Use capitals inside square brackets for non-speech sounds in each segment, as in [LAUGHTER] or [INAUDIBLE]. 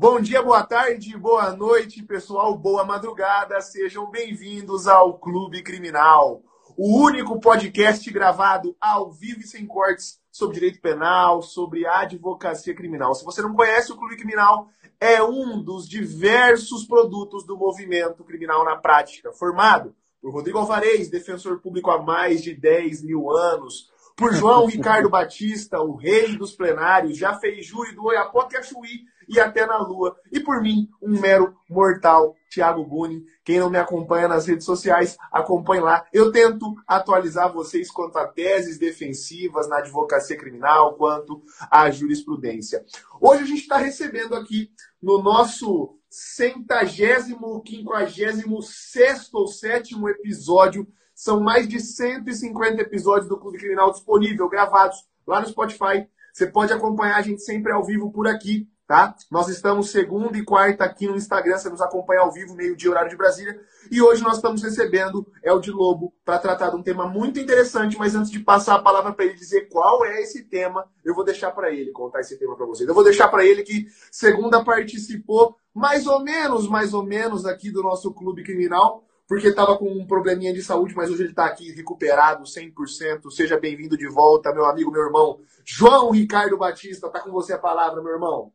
Bom dia, boa tarde, boa noite, pessoal, boa madrugada. Sejam bem-vindos ao Clube Criminal, o único podcast gravado ao vivo e sem cortes sobre direito penal, sobre advocacia criminal. Se você não conhece o Clube Criminal, é um dos diversos produtos do movimento criminal na prática, formado por Rodrigo Alvarez, defensor público há mais de 10 mil anos, por João [LAUGHS] Ricardo Batista, o rei dos plenários, já fez júri do Oiapoque Chuí e até na Lua. E por mim, um mero mortal, Thiago Buni. Quem não me acompanha nas redes sociais, acompanhe lá. Eu tento atualizar vocês quanto a teses defensivas na advocacia criminal, quanto à jurisprudência. Hoje a gente está recebendo aqui no nosso centagésimo, quinquagésimo sexto ou sétimo episódio. São mais de 150 episódios do Clube Criminal disponível, gravados lá no Spotify. Você pode acompanhar a gente sempre ao vivo por aqui tá? Nós estamos segunda e quarta aqui no Instagram, você nos acompanha ao vivo, meio-dia, horário de Brasília. E hoje nós estamos recebendo El de Lobo para tratar de um tema muito interessante, mas antes de passar a palavra para ele dizer qual é esse tema, eu vou deixar para ele contar esse tema para vocês. Eu vou deixar para ele que segunda participou mais ou menos, mais ou menos aqui do nosso clube criminal, porque estava com um probleminha de saúde, mas hoje ele está aqui recuperado 100%. Seja bem-vindo de volta, meu amigo, meu irmão. João Ricardo Batista, tá com você a palavra, meu irmão.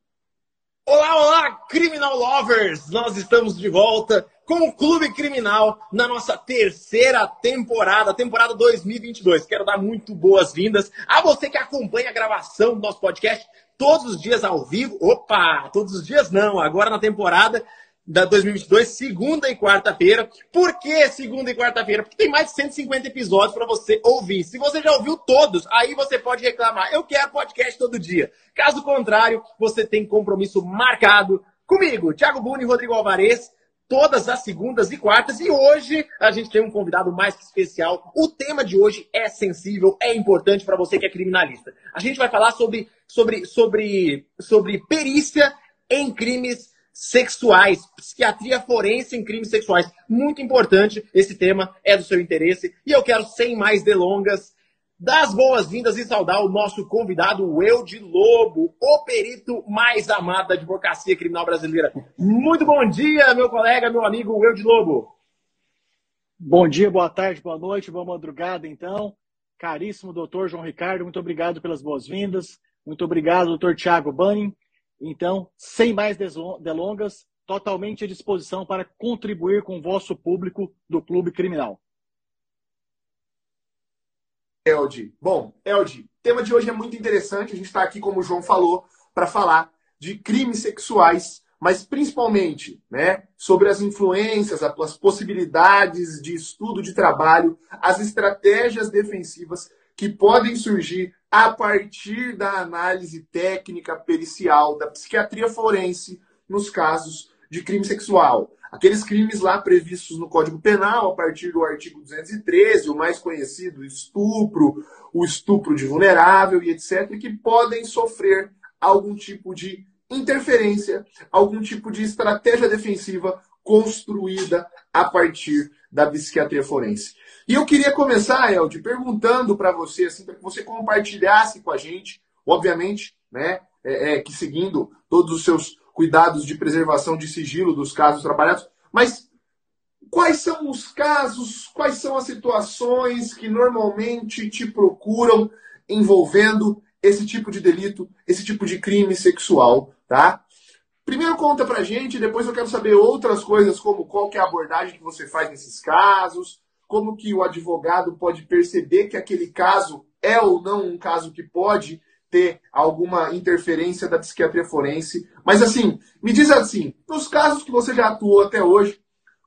Olá, olá, Criminal Lovers! Nós estamos de volta com o Clube Criminal na nossa terceira temporada, temporada 2022. Quero dar muito boas-vindas a você que acompanha a gravação do nosso podcast todos os dias ao vivo. Opa, todos os dias não, agora na temporada da 2022, segunda e quarta-feira. Por que segunda e quarta-feira? Porque tem mais de 150 episódios para você ouvir. Se você já ouviu todos, aí você pode reclamar. Eu quero podcast todo dia. Caso contrário, você tem compromisso marcado comigo, Thiago Buni e Rodrigo Alvarez, todas as segundas e quartas. E hoje a gente tem um convidado mais que especial. O tema de hoje é sensível, é importante para você que é criminalista. A gente vai falar sobre, sobre, sobre, sobre perícia em crimes sexuais, psiquiatria forense em crimes sexuais. Muito importante, esse tema é do seu interesse. E eu quero, sem mais delongas, dar as boas-vindas e saudar o nosso convidado, o Eude Lobo, o perito mais amado da advocacia criminal brasileira. Muito bom dia, meu colega, meu amigo Eude Lobo. Bom dia, boa tarde, boa noite, boa madrugada, então. Caríssimo doutor João Ricardo, muito obrigado pelas boas-vindas. Muito obrigado, doutor Tiago Bunning. Então, sem mais delongas, totalmente à disposição para contribuir com o vosso público do Clube Criminal. Elde. Bom, Elde, o tema de hoje é muito interessante. A gente está aqui, como o João falou, para falar de crimes sexuais, mas principalmente né, sobre as influências, as possibilidades de estudo de trabalho, as estratégias defensivas que podem surgir a partir da análise técnica pericial da psiquiatria forense nos casos de crime sexual. Aqueles crimes lá previstos no Código Penal, a partir do artigo 213, o mais conhecido, estupro, o estupro de vulnerável e etc., que podem sofrer algum tipo de interferência, algum tipo de estratégia defensiva construída a partir da psiquiatria forense. E eu queria começar, Elde, perguntando para você, assim, para que você compartilhasse com a gente, obviamente, né, é, é, que seguindo todos os seus cuidados de preservação de sigilo dos casos trabalhados, mas quais são os casos, quais são as situações que normalmente te procuram envolvendo esse tipo de delito, esse tipo de crime sexual, tá? Primeiro conta pra gente, depois eu quero saber outras coisas, como qual que é a abordagem que você faz nesses casos, como que o advogado pode perceber que aquele caso é ou não um caso que pode ter alguma interferência da psiquiatria forense. Mas assim, me diz assim, nos casos que você já atuou até hoje,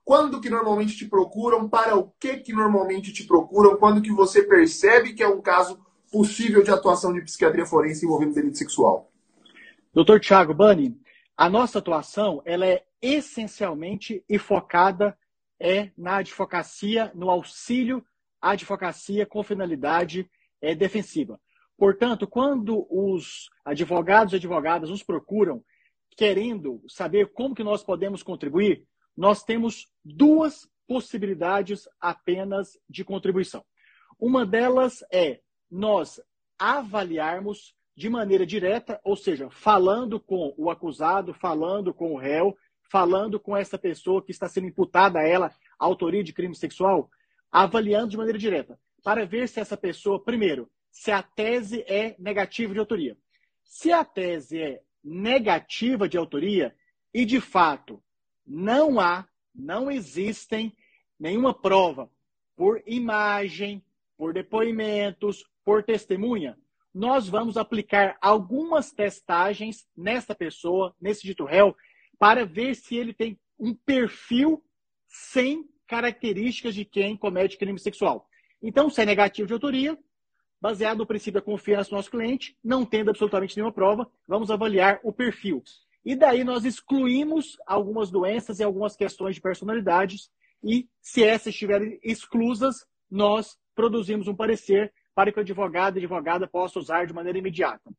quando que normalmente te procuram, para o que que normalmente te procuram, quando que você percebe que é um caso possível de atuação de psiquiatria forense envolvendo delito sexual? Doutor Tiago Bani, a nossa atuação ela é essencialmente e focada é na advocacia, no auxílio à advocacia com finalidade é, defensiva. Portanto, quando os advogados e advogadas nos procuram querendo saber como que nós podemos contribuir, nós temos duas possibilidades apenas de contribuição. Uma delas é nós avaliarmos de maneira direta, ou seja, falando com o acusado, falando com o réu, falando com essa pessoa que está sendo imputada a ela a autoria de crime sexual, avaliando de maneira direta, para ver se essa pessoa, primeiro, se a tese é negativa de autoria. Se a tese é negativa de autoria, e de fato não há, não existem nenhuma prova por imagem, por depoimentos, por testemunha, nós vamos aplicar algumas testagens nessa pessoa, nesse dito réu, para ver se ele tem um perfil sem características de quem comete crime sexual. Então, se é negativo de autoria, baseado no princípio da confiança do nosso cliente, não tendo absolutamente nenhuma prova, vamos avaliar o perfil. E daí nós excluímos algumas doenças e algumas questões de personalidades, e se essas estiverem exclusas, nós produzimos um parecer para que o advogado e advogada possam usar de maneira imediata.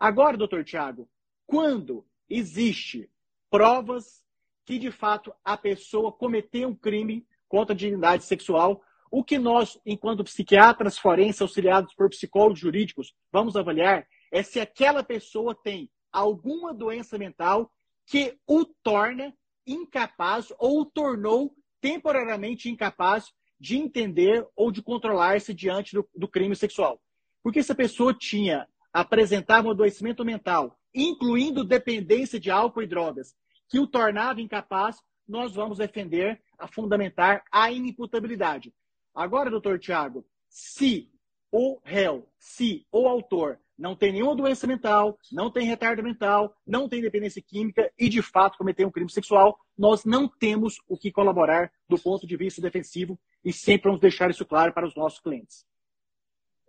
Agora, doutor Tiago, quando existe provas que, de fato, a pessoa cometeu um crime contra a dignidade sexual, o que nós, enquanto psiquiatras forenses auxiliados por psicólogos jurídicos, vamos avaliar é se aquela pessoa tem alguma doença mental que o torna incapaz ou o tornou temporariamente incapaz de entender ou de controlar-se diante do, do, crime sexual. Porque se a pessoa tinha, apresentava um adoecimento mental, incluindo dependência de álcool e drogas, que o tornava incapaz, nós vamos defender a fundamentar a inimputabilidade. Agora, doutor Tiago, se o réu, se o autor não tem nenhuma doença mental, não tem retardo mental, não tem dependência química e, de fato, cometeu um crime sexual, nós não temos o que colaborar do ponto de vista defensivo e sempre vamos deixar isso claro para os nossos clientes.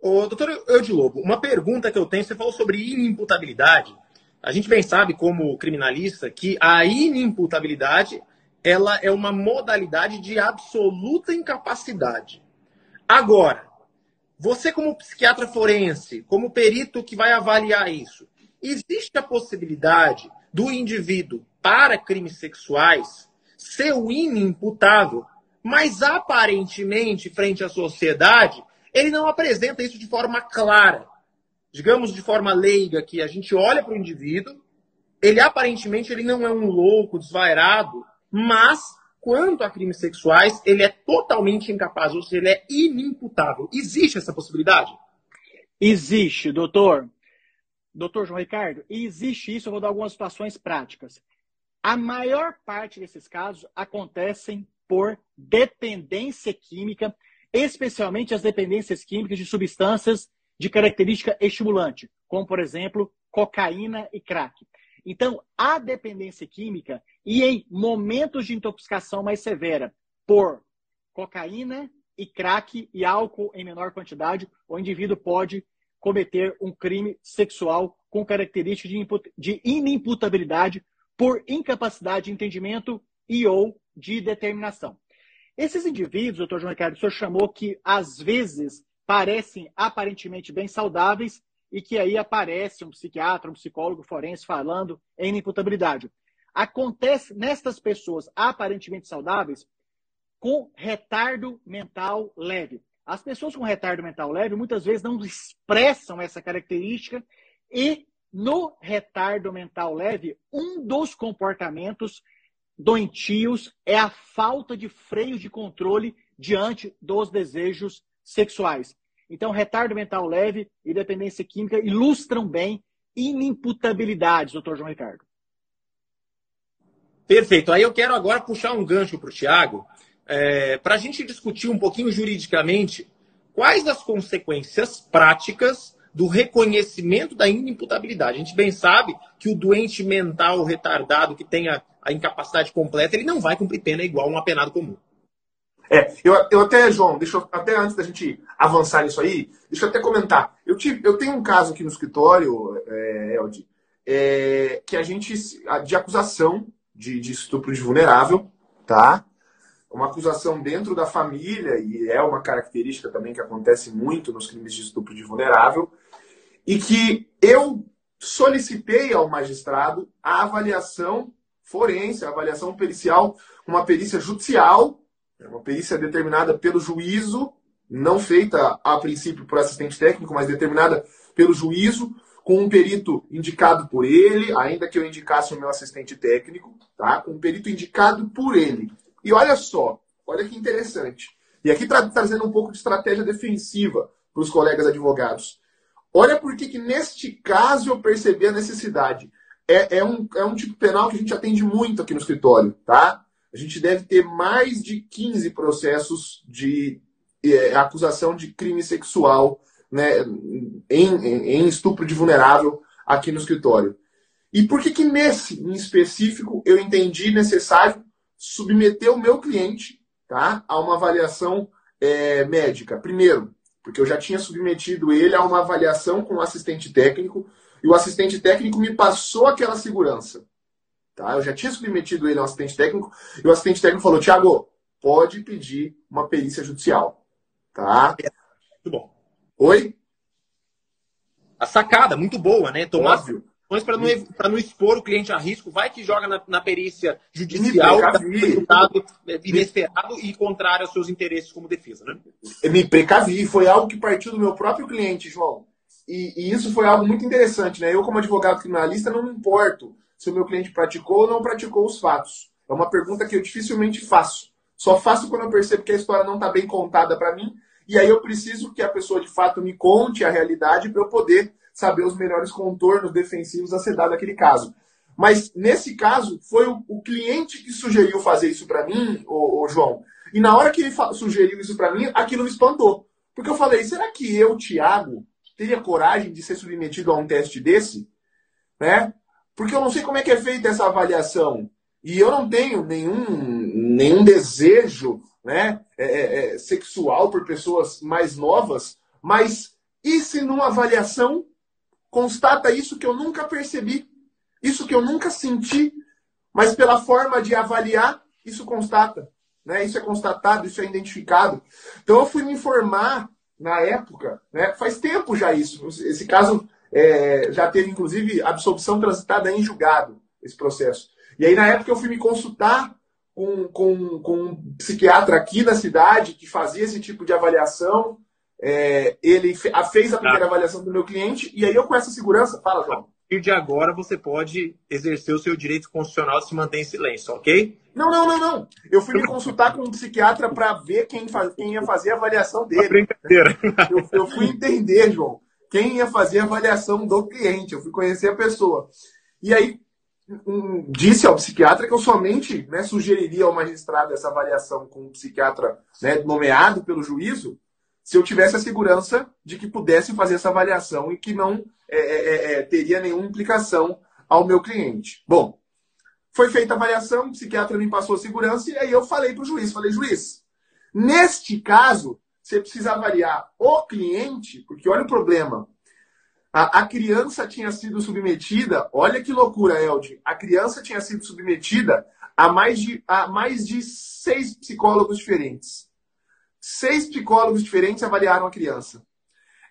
Ô, doutor Eudilobo, uma pergunta que eu tenho, você falou sobre inimputabilidade. A gente bem sabe, como criminalista, que a inimputabilidade ela é uma modalidade de absoluta incapacidade. Agora, você como psiquiatra forense, como perito que vai avaliar isso, existe a possibilidade do indivíduo para crimes sexuais ser o inimputável, mas aparentemente, frente à sociedade, ele não apresenta isso de forma clara. Digamos de forma leiga, que a gente olha para o indivíduo, ele aparentemente ele não é um louco, desvairado, mas quanto a crimes sexuais, ele é totalmente incapaz, ou seja, ele é inimputável. Existe essa possibilidade? Existe, doutor. Doutor João Ricardo, existe isso, eu vou dar algumas situações práticas. A maior parte desses casos acontecem por dependência química, especialmente as dependências químicas de substâncias de característica estimulante, como, por exemplo, cocaína e crack. Então, a dependência química e em momentos de intoxicação mais severa por cocaína e crack e álcool em menor quantidade, o indivíduo pode cometer um crime sexual com características de inimputabilidade por incapacidade de entendimento e ou de determinação. Esses indivíduos, doutor João Ricardo, o senhor chamou que às vezes parecem aparentemente bem saudáveis e que aí aparece um psiquiatra, um psicólogo forense falando em inimputabilidade. Acontece nestas pessoas aparentemente saudáveis com retardo mental leve. As pessoas com retardo mental leve muitas vezes não expressam essa característica e no retardo mental leve, um dos comportamentos doentios é a falta de freio de controle diante dos desejos sexuais. Então, retardo mental leve e dependência química ilustram bem inimputabilidade, doutor João Ricardo. Perfeito. Aí eu quero agora puxar um gancho para o Tiago, é, para a gente discutir um pouquinho juridicamente quais as consequências práticas do reconhecimento da inimputabilidade. A gente bem sabe que o doente mental retardado que tenha a incapacidade completa, ele não vai cumprir pena igual um apenado comum. É, eu, eu até, João, deixa eu, até antes da gente avançar nisso aí, deixa eu até comentar. Eu, tive, eu tenho um caso aqui no escritório, é, Elde, é, que a gente, de acusação de, de estupro de vulnerável, tá? Uma acusação dentro da família, e é uma característica também que acontece muito nos crimes de estupro de vulnerável, e que eu solicitei ao magistrado a avaliação forense, avaliação pericial, uma perícia judicial é uma perícia determinada pelo juízo, não feita a princípio por assistente técnico, mas determinada pelo juízo, com um perito indicado por ele, ainda que eu indicasse o meu assistente técnico, tá? Com um perito indicado por ele. E olha só, olha que interessante. E aqui tra trazendo um pouco de estratégia defensiva para os colegas advogados. Olha por que neste caso eu percebi a necessidade. É, é, um, é um tipo penal que a gente atende muito aqui no escritório, tá? A gente deve ter mais de 15 processos de é, acusação de crime sexual né, em, em, estupro de vulnerável aqui no escritório. E por que, que nesse em específico eu entendi necessário submeter o meu cliente tá, a uma avaliação é, médica? Primeiro, porque eu já tinha submetido ele a uma avaliação com o assistente técnico e o assistente técnico me passou aquela segurança. Tá? Eu já tinha submetido ele ao assistente técnico e o assistente técnico falou: Tiago, pode pedir uma perícia judicial. Tá? Muito bom. Oi? A sacada, muito boa, né? Tomar Óbvio. para não, não expor o cliente a risco, vai que joga na, na perícia judicial, resultado inesperado e contrário aos seus interesses como defesa, né? Me precavi, foi algo que partiu do meu próprio cliente, João. E, e, isso foi algo muito interessante, né? Eu, como advogado criminalista, não me importo se o meu cliente praticou ou não praticou os fatos. É uma pergunta que eu dificilmente faço. Só faço quando eu percebo que a história não está bem contada para mim e aí eu preciso que a pessoa de fato me conte a realidade para eu poder saber os melhores contornos defensivos a ser dado naquele caso. Mas nesse caso, foi o, o cliente que sugeriu fazer isso para mim, o, o, João. E na hora que ele sugeriu isso para mim, aquilo me espantou. Porque eu falei, será que eu, Thiago, teria coragem de ser submetido a um teste desse? Né? Porque eu não sei como é que é feita essa avaliação. E eu não tenho nenhum, nenhum desejo né, é, é, é, sexual por pessoas mais novas, mas e se numa avaliação constata isso que eu nunca percebi, isso que eu nunca senti, mas pela forma de avaliar, isso constata. Né? Isso é constatado, isso é identificado. Então eu fui me informar na época, né? faz tempo já isso. Esse caso é, já teve, inclusive, absolvição transitada em julgado, esse processo. E aí, na época, eu fui me consultar com, com, com um psiquiatra aqui na cidade que fazia esse tipo de avaliação. É, ele fez a primeira ah. avaliação do meu cliente e aí eu com essa segurança, fala, João. A partir de agora você pode exercer o seu direito constitucional de se manter em silêncio, ok? Não, não, não, não. Eu fui me consultar com um psiquiatra para ver quem, faz, quem ia fazer a avaliação dele. Brincadeira. Eu, eu fui entender, João, quem ia fazer a avaliação do cliente. Eu fui conhecer a pessoa. E aí, um, disse ao psiquiatra que eu somente né, sugeriria ao magistrado essa avaliação com um psiquiatra né, nomeado pelo juízo se eu tivesse a segurança de que pudesse fazer essa avaliação e que não é, é, é, é teria nenhuma implicação ao meu cliente. Bom, foi feita a avaliação, o psiquiatra me passou a segurança e aí eu falei para o juiz, falei, juiz, neste caso, você precisa avaliar o cliente, porque olha o problema, a, a, criança tinha sido submetida, olha que loucura, Elde. A criança tinha sido submetida a mais de, a mais de seis psicólogos diferentes. Seis psicólogos diferentes avaliaram a criança.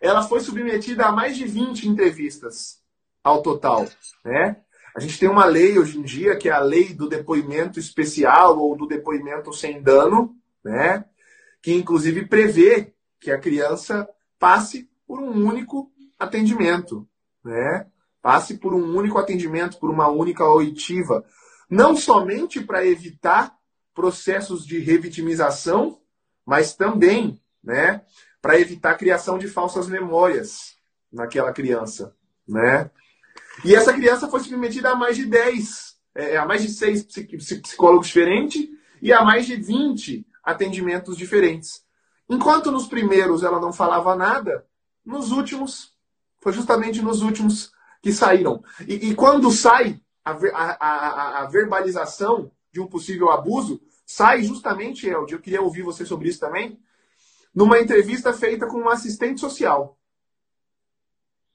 Ela foi submetida a mais de 20 entrevistas ao total. Né? A gente tem uma lei hoje em dia, que é a lei do depoimento especial ou do depoimento sem dano, né? que inclusive prevê que a criança passe por um único atendimento, né? Passe por um único atendimento, por uma única oitiva, não somente para evitar processos de revitimização, mas também, né, para evitar a criação de falsas memórias naquela criança, né? E essa criança foi submetida a mais de 10, é, a mais de 6 psicólogos diferentes e a mais de 20 atendimentos diferentes. Enquanto nos primeiros ela não falava nada, nos últimos foi justamente nos últimos que saíram. E, e quando sai a, a, a, a, verbalização de um possível abuso, sai justamente, Elde, eu queria ouvir você sobre isso também, numa entrevista feita com um assistente social.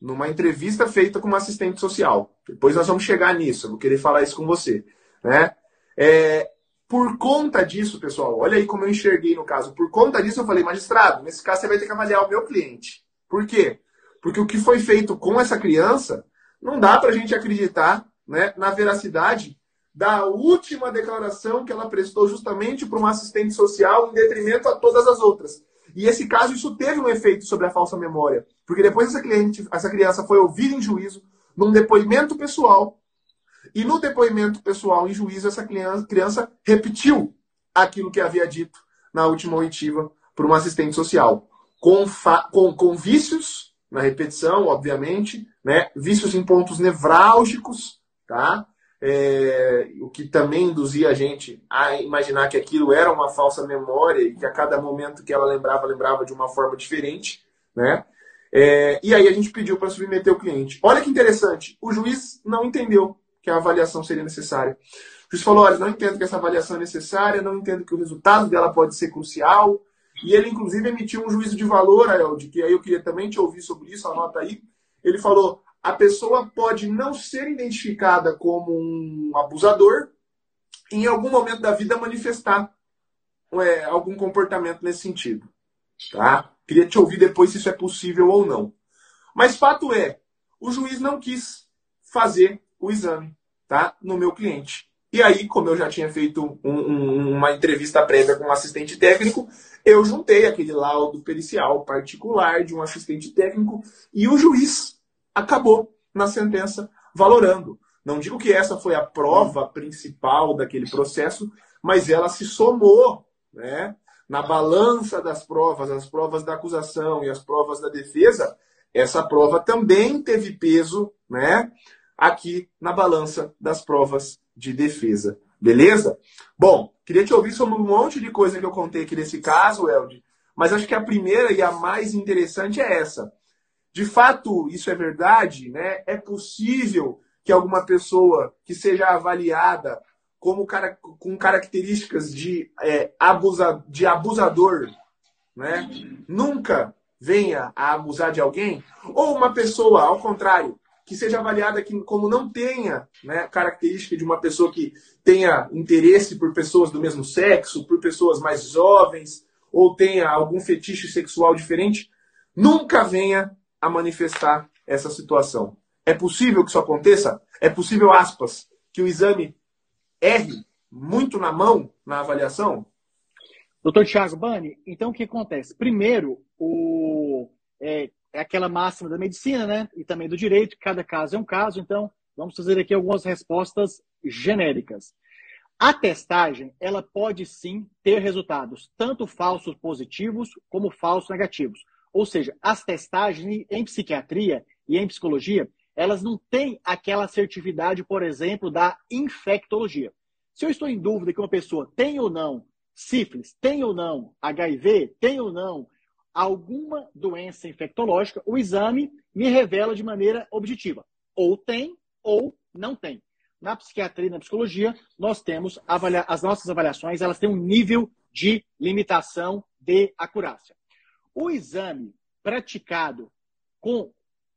Numa entrevista feita com um assistente social. Depois nós vamos chegar nisso, eu vou querer falar isso com você. Né? É, por conta disso, pessoal, olha aí como eu enxerguei no caso. Por conta disso, eu falei, magistrado, nesse caso você vai ter que avaliar o meu cliente. Por quê? Porque o que foi feito com essa criança, não dá para a gente acreditar né, na veracidade da última declaração que ela prestou justamente para um assistente social em detrimento a todas as outras. E esse caso, isso teve um efeito sobre a falsa memória. Porque depois essa, cliente, essa criança foi ouvida em juízo, num depoimento pessoal, e no depoimento pessoal em juízo, essa criança, criança repetiu aquilo que havia dito na última oitiva por um assistente social. Com, com, com vícios na repetição, obviamente, né? vícios em pontos nevrálgicos, tá? É, o que também induzia a gente a imaginar que aquilo era uma falsa memória e que a cada momento que ela lembrava, lembrava de uma forma diferente, né? É, e aí a gente pediu para submeter o cliente. Olha que interessante, o juiz não entendeu que a avaliação seria necessária. O juiz falou, olha, não entendo que essa avaliação é necessária, não entendo que o resultado dela pode ser crucial, e ele, inclusive, emitiu um juízo de valor, Aelde, que aí eu queria também te ouvir sobre isso, anota aí. Ele falou: a pessoa pode não ser identificada como um abusador, em algum momento da vida manifestar é, algum comportamento nesse sentido. Tá? Queria te ouvir depois se isso é possível ou não. Mas fato é, o juiz não quis fazer o exame tá? no meu cliente. E aí, como eu já tinha feito um, um, uma entrevista prévia com um assistente técnico, eu juntei aquele laudo pericial particular de um assistente técnico e o juiz acabou na sentença valorando. Não digo que essa foi a prova principal daquele processo, mas ela se somou né, na balança das provas, as provas da acusação e as provas da defesa. Essa prova também teve peso né, aqui na balança das provas de defesa. Beleza? Bom, queria te ouvir sobre um monte de coisa que eu contei aqui nesse caso, Elde, mas acho que a primeira e a mais interessante é essa. De fato, isso é verdade, né? É possível que alguma pessoa que seja avaliada como cara, com características de, é, abusa, de abusador, né? Nunca venha a abusar de alguém, ou uma pessoa, ao contrário, que seja avaliada que, como não tenha né, característica de uma pessoa que tenha interesse por pessoas do mesmo sexo, por pessoas mais jovens, ou tenha algum fetiche sexual diferente, nunca venha a manifestar essa situação. É possível que isso aconteça? É possível, aspas, que o exame erre muito na mão na avaliação? Doutor Tiago Bani, então o que acontece? Primeiro, o, é, é aquela máxima da medicina, né? E também do direito, cada caso é um caso, então vamos fazer aqui algumas respostas genéricas. A testagem, ela pode sim ter resultados tanto falsos positivos como falsos negativos. Ou seja, as testagens em psiquiatria e em psicologia, elas não têm aquela assertividade, por exemplo, da infectologia. Se eu estou em dúvida que uma pessoa tem ou não sífilis, tem ou não HIV, tem ou não alguma doença infectológica, o exame me revela de maneira objetiva. Ou tem ou não tem. Na psiquiatria e na psicologia, nós temos as nossas avaliações, elas têm um nível de limitação de acurácia. O exame praticado com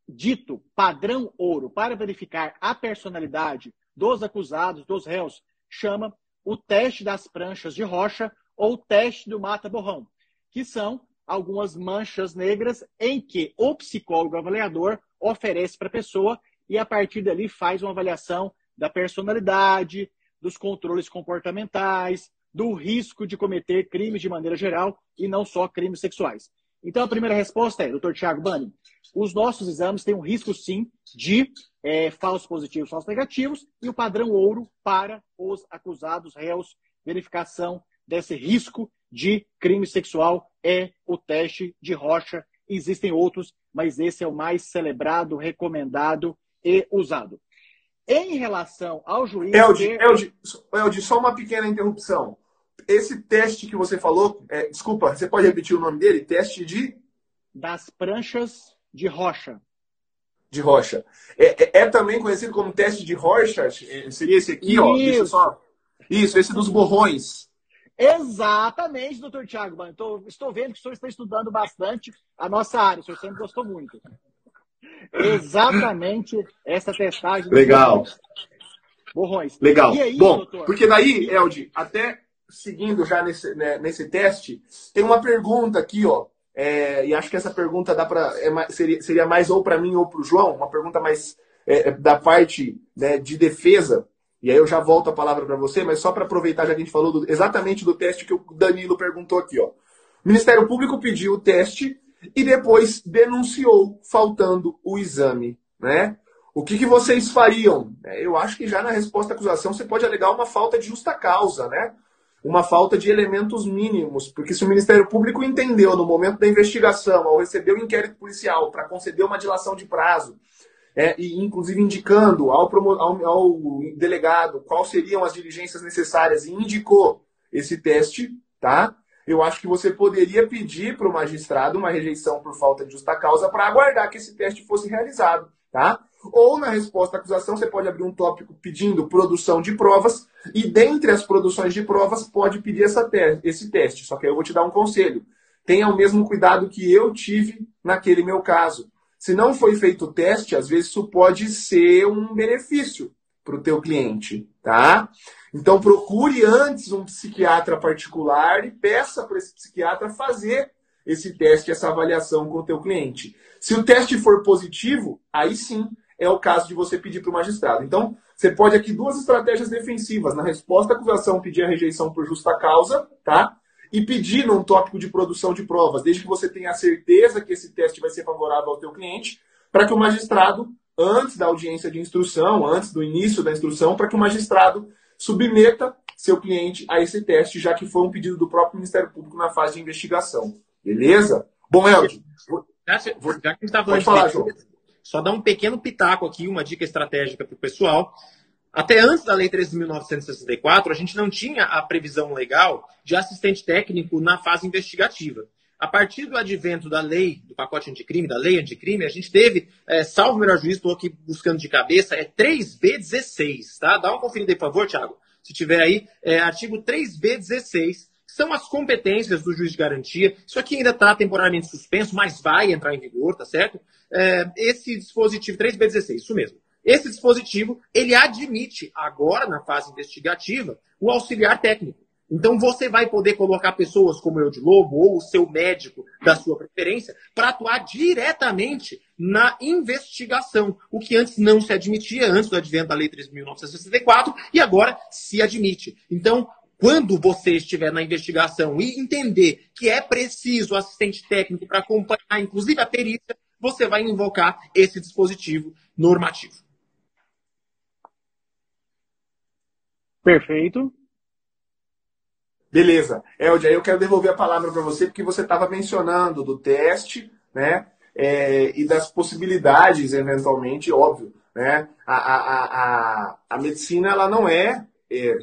dito padrão ouro para verificar a personalidade dos acusados, dos réus, chama o teste das pranchas de rocha ou teste do mata-borrão, que são algumas manchas negras em que o psicólogo avaliador oferece para a pessoa e a partir dali faz uma avaliação da personalidade, dos controles comportamentais, do risco de cometer crimes de maneira geral e não só crimes sexuais. Então a primeira resposta é, doutor Tiago Bani, os nossos exames têm um risco sim de é, falsos positivos, falsos negativos e o padrão ouro para os acusados réus, verificação desse risco de crime sexual é o teste de rocha. Existem outros, mas esse é o mais celebrado, recomendado e usado. Em relação ao juiz. Elde, ter... Elde, Elde, só uma pequena interrupção. Esse teste que você falou, é, desculpa, você pode repetir o nome dele? Teste de. Das pranchas de rocha. De rocha. É, é, é também conhecido como teste de rocha? É, seria esse aqui, Isso. ó. Deixa só. Isso, esse dos borrões. Exatamente, doutor Tiago. Estou, estou vendo que o senhor está estudando bastante a nossa área, o senhor sempre gostou muito. Exatamente essa testagem. Legal. Borrões. Legal. Aí, Bom, doutor? porque daí, Elde, até seguindo já nesse, né, nesse teste, tem uma pergunta aqui, ó. É, e acho que essa pergunta dá para é, seria, seria mais ou para mim ou para o João, uma pergunta mais é, da parte né, de defesa e aí eu já volto a palavra para você, mas só para aproveitar, já que a gente falou do, exatamente do teste que o Danilo perguntou aqui. Ó. O Ministério Público pediu o teste e depois denunciou faltando o exame, né? O que, que vocês fariam? É, eu acho que já na resposta à acusação você pode alegar uma falta de justa causa, né? Uma falta de elementos mínimos, porque se o Ministério Público entendeu no momento da investigação, ao receber o inquérito policial para conceder uma dilação de prazo, é, e inclusive indicando ao, ao, ao delegado quais seriam as diligências necessárias e indicou esse teste, tá? Eu acho que você poderia pedir para o magistrado uma rejeição por falta de justa causa para aguardar que esse teste fosse realizado, tá? Ou na resposta à acusação, você pode abrir um tópico pedindo produção de provas, e dentre as produções de provas, pode pedir essa te esse teste. Só que aí eu vou te dar um conselho. Tenha o mesmo cuidado que eu tive naquele meu caso. Se não foi feito o teste, às vezes isso pode ser um benefício para o teu cliente, tá? Então procure antes um psiquiatra particular e peça para esse psiquiatra fazer esse teste, essa avaliação com o teu cliente. Se o teste for positivo, aí sim é o caso de você pedir para o magistrado. Então, você pode aqui duas estratégias defensivas. Na resposta à acusação, pedir a rejeição por justa causa, tá? E pedir num tópico de produção de provas, desde que você tenha certeza que esse teste vai ser favorável ao teu cliente, para que o magistrado, antes da audiência de instrução, antes do início da instrução, para que o magistrado submeta seu cliente a esse teste, já que foi um pedido do próprio Ministério Público na fase de investigação. Beleza? Bom, Elton. Já, já que a gente está falando de falar, João. Só dar um pequeno pitaco aqui, uma dica estratégica para o pessoal. Até antes da Lei 13.964, a gente não tinha a previsão legal de assistente técnico na fase investigativa. A partir do advento da lei, do pacote anticrime, da lei anticrime, a gente teve, é, salvo o melhor juízo, estou aqui buscando de cabeça, é 3B16, tá? Dá uma conferida aí, por favor, Thiago. Se tiver aí, é, artigo 3B16, são as competências do juiz de garantia. Isso aqui ainda está temporariamente suspenso, mas vai entrar em vigor, tá certo? É, esse dispositivo 3B16, isso mesmo. Esse dispositivo, ele admite, agora na fase investigativa, o auxiliar técnico. Então você vai poder colocar pessoas como eu de Lobo ou o seu médico da sua preferência para atuar diretamente na investigação, o que antes não se admitia, antes do advento da Lei 3.964, e agora se admite. Então, quando você estiver na investigação e entender que é preciso assistente técnico para acompanhar, inclusive a perícia, você vai invocar esse dispositivo normativo. Perfeito. Beleza. Eldia, eu quero devolver a palavra para você, porque você estava mencionando do teste, né? É, e das possibilidades, eventualmente, óbvio. Né? A, a, a, a medicina ela não é, é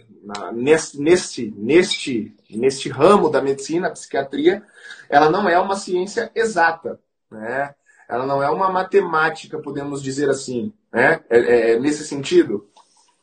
neste, neste, neste, neste ramo da medicina, a psiquiatria, ela não é uma ciência exata. Né? Ela não é uma matemática, podemos dizer assim. Né? É, é, é nesse sentido?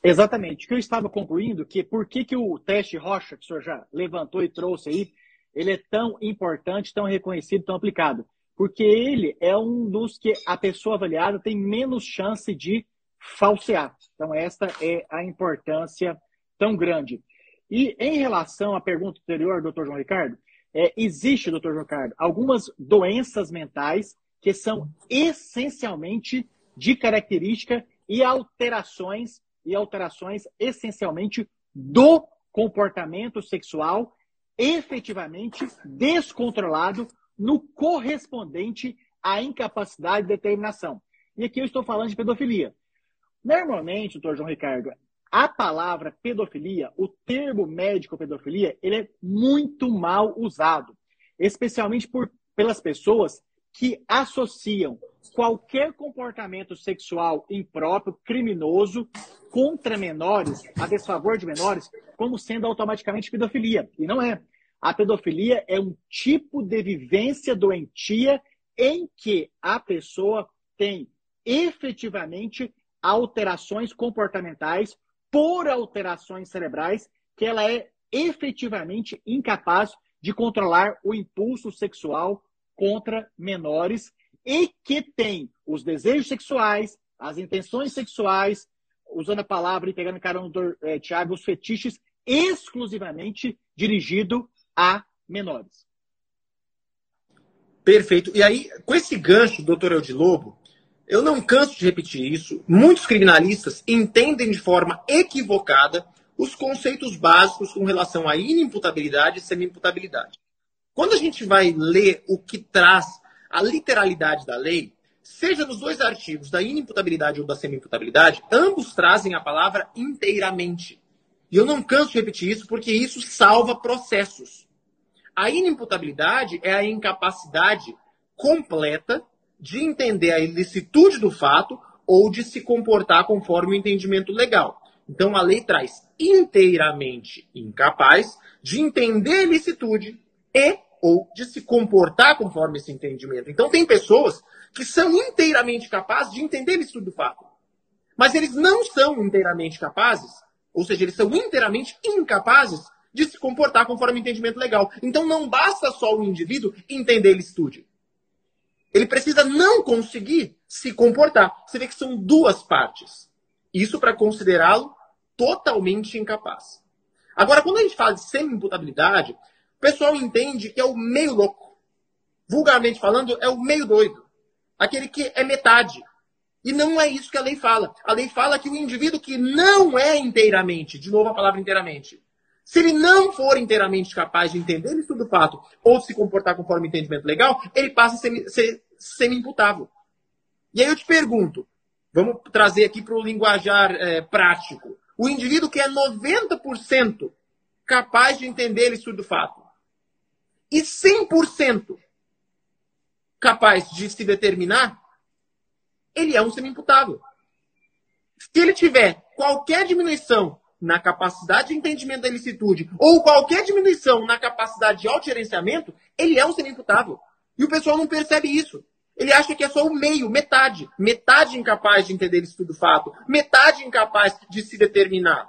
Exatamente. O que eu estava concluindo que por que, que o teste Rocha, que o senhor já levantou e trouxe aí, ele é tão importante, tão reconhecido, tão aplicado? Porque ele é um dos que a pessoa avaliada tem menos chance de falsear. Então, esta é a importância tão grande. E em relação à pergunta anterior, doutor João Ricardo, é, existe, doutor João Ricardo, algumas doenças mentais que são essencialmente de característica e alterações e alterações essencialmente do comportamento sexual efetivamente descontrolado no correspondente à incapacidade de determinação. E aqui eu estou falando de pedofilia. Normalmente, doutor João Ricardo, a palavra pedofilia, o termo médico pedofilia, ele é muito mal usado, especialmente por, pelas pessoas que associam qualquer comportamento sexual impróprio, criminoso, contra menores, a desfavor de menores, como sendo automaticamente pedofilia. E não é. A pedofilia é um tipo de vivência doentia em que a pessoa tem efetivamente alterações comportamentais por alterações cerebrais que ela é efetivamente incapaz de controlar o impulso sexual contra menores e que tem os desejos sexuais, as intenções sexuais, usando a palavra e pegando carona do é, Tiago, os fetiches exclusivamente dirigido a menores. Perfeito. E aí, com esse gancho, doutor Eldi Lobo, eu não canso de repetir isso. Muitos criminalistas entendem de forma equivocada os conceitos básicos com relação à inimputabilidade e semi-imputabilidade. Quando a gente vai ler o que traz a literalidade da lei, seja nos dois artigos da inimputabilidade ou da semi-imputabilidade, ambos trazem a palavra inteiramente. E eu não canso de repetir isso porque isso salva processos. A inimputabilidade é a incapacidade completa de entender a ilicitude do fato ou de se comportar conforme o entendimento legal. Então a lei traz inteiramente incapaz de entender a ilicitude e ou de se comportar conforme esse entendimento. Então tem pessoas que são inteiramente capazes de entender a ilicitude do fato. Mas eles não são inteiramente capazes, ou seja, eles são inteiramente incapazes de se comportar conforme o entendimento legal. Então não basta só o indivíduo entender a ilicitude. Ele precisa não conseguir se comportar. Você vê que são duas partes. Isso para considerá-lo totalmente incapaz. Agora, quando a gente fala de semi-imputabilidade, o pessoal entende que é o meio louco. Vulgarmente falando, é o meio doido. Aquele que é metade. E não é isso que a lei fala. A lei fala que o indivíduo que não é inteiramente, de novo a palavra inteiramente, se ele não for inteiramente capaz de entender isso do fato ou se comportar conforme o entendimento legal, ele passa a ser, ser semi-imputável. E aí eu te pergunto, vamos trazer aqui para o linguajar é, prático. O indivíduo que é 90% capaz de entender isso do fato e 100% capaz de se determinar, ele é um semi-imputável. Se ele tiver qualquer diminuição na capacidade de entendimento da ilicitude ou qualquer diminuição na capacidade de autogerenciamento, ele é um semi-imputável. E o pessoal não percebe isso. Ele acha que é só o meio, metade. Metade incapaz de entender isso tudo fato. Metade incapaz de se determinar.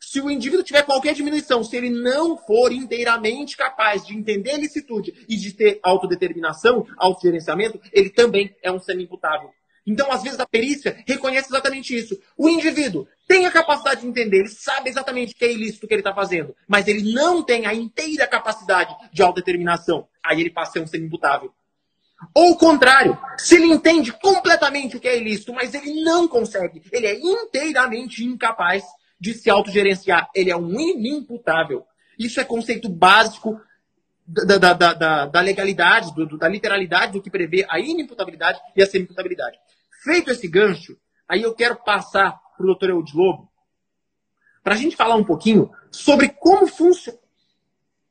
Se o indivíduo tiver qualquer diminuição, se ele não for inteiramente capaz de entender a licitude e de ter autodeterminação, autogerenciamento, ele também é um semi-imputável. Então, às vezes, a perícia reconhece exatamente isso. O indivíduo tem a capacidade de entender, ele sabe exatamente o que é ilícito que ele está fazendo, mas ele não tem a inteira capacidade de autodeterminação. Aí ele passa a ser um semi-imputável. Ou o contrário, se ele entende completamente o que é ilícito, mas ele não consegue, ele é inteiramente incapaz de se autogerenciar, ele é um inimputável. Isso é conceito básico da, da, da, da legalidade, do, da literalidade do que prevê a inimputabilidade e a semi-imputabilidade. Feito esse gancho, aí eu quero passar para o doutor Eudes Lobo para a gente falar um pouquinho sobre como funciona.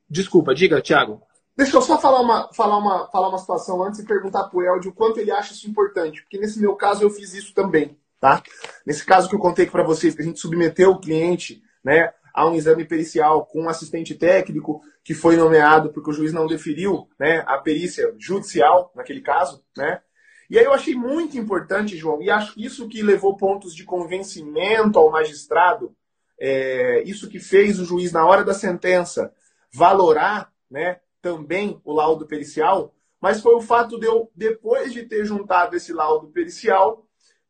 Desculpa, diga, Tiago. Deixa eu só falar uma, falar uma, falar uma situação antes e perguntar para o Elde o quanto ele acha isso importante, porque nesse meu caso eu fiz isso também, tá? Nesse caso que eu contei para vocês, que a gente submeteu o cliente, né, a um exame pericial com um assistente técnico que foi nomeado porque o juiz não deferiu, né, a perícia judicial naquele caso, né? E aí eu achei muito importante, João, e acho isso que levou pontos de convencimento ao magistrado, é, isso que fez o juiz, na hora da sentença, valorar né, também o laudo pericial, mas foi o fato de eu, depois de ter juntado esse laudo pericial,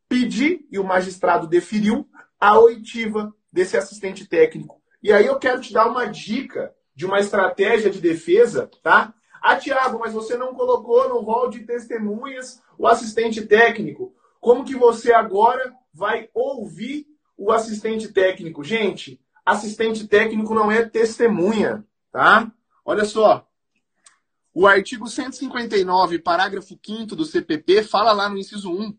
pedir, e o magistrado deferiu, a oitiva desse assistente técnico. E aí eu quero te dar uma dica de uma estratégia de defesa, tá? Ah, Tiago, mas você não colocou no rol de testemunhas o assistente técnico. Como que você agora vai ouvir o assistente técnico? Gente, assistente técnico não é testemunha, tá? Olha só. O artigo 159, parágrafo 5 do CPP, fala lá no inciso 1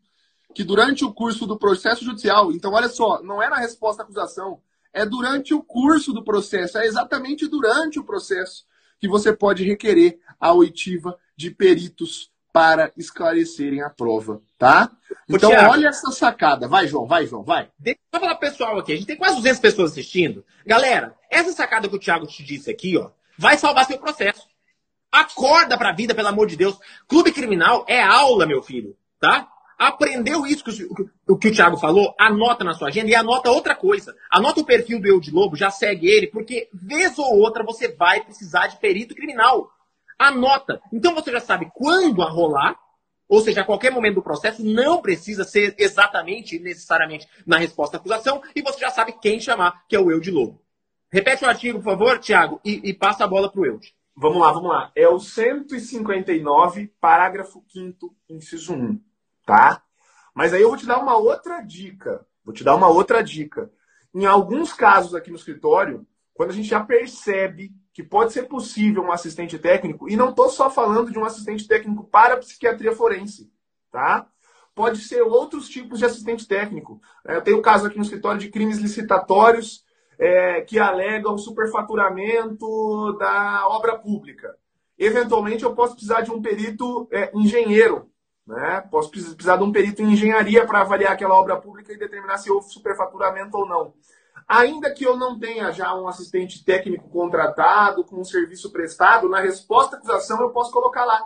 que durante o curso do processo judicial, então olha só, não é na resposta à acusação, é durante o curso do processo, é exatamente durante o processo que você pode requerer a oitiva de peritos para esclarecerem a prova, tá? Então, Thiago, olha essa sacada. Vai, João, vai, João, vai. Deixa eu falar pessoal aqui. A gente tem quase 200 pessoas assistindo. Galera, essa sacada que o Thiago te disse aqui, ó, vai salvar seu processo. Acorda pra vida, pelo amor de Deus. Clube criminal é aula, meu filho, tá? Aprendeu isso que o, que o Thiago falou? Anota na sua agenda e anota outra coisa. Anota o perfil do Eu de Lobo, já segue ele, porque vez ou outra você vai precisar de perito criminal. Anota. Então você já sabe quando a rolar, ou seja, a qualquer momento do processo, não precisa ser exatamente, necessariamente, na resposta à acusação, e você já sabe quem chamar, que é o Eu de Lobo. Repete o artigo, por favor, Tiago, e, e, passa a bola para o Eude. Vamos lá, vamos lá. É o 159, parágrafo 5 inciso 1 tá? Mas aí eu vou te dar uma outra dica. Vou te dar uma outra dica. Em alguns casos aqui no escritório, quando a gente já percebe que pode ser possível um assistente técnico, e não estou só falando de um assistente técnico para psiquiatria forense, tá? Pode ser outros tipos de assistente técnico. É, eu tenho caso aqui no escritório de crimes licitatórios é, que alegam superfaturamento da obra pública. Eventualmente, eu posso precisar de um perito é, engenheiro, né? Posso precisar de um perito em engenharia para avaliar aquela obra pública e determinar se houve superfaturamento ou não. Ainda que eu não tenha já um assistente técnico contratado, com um serviço prestado, na resposta à acusação eu posso colocar lá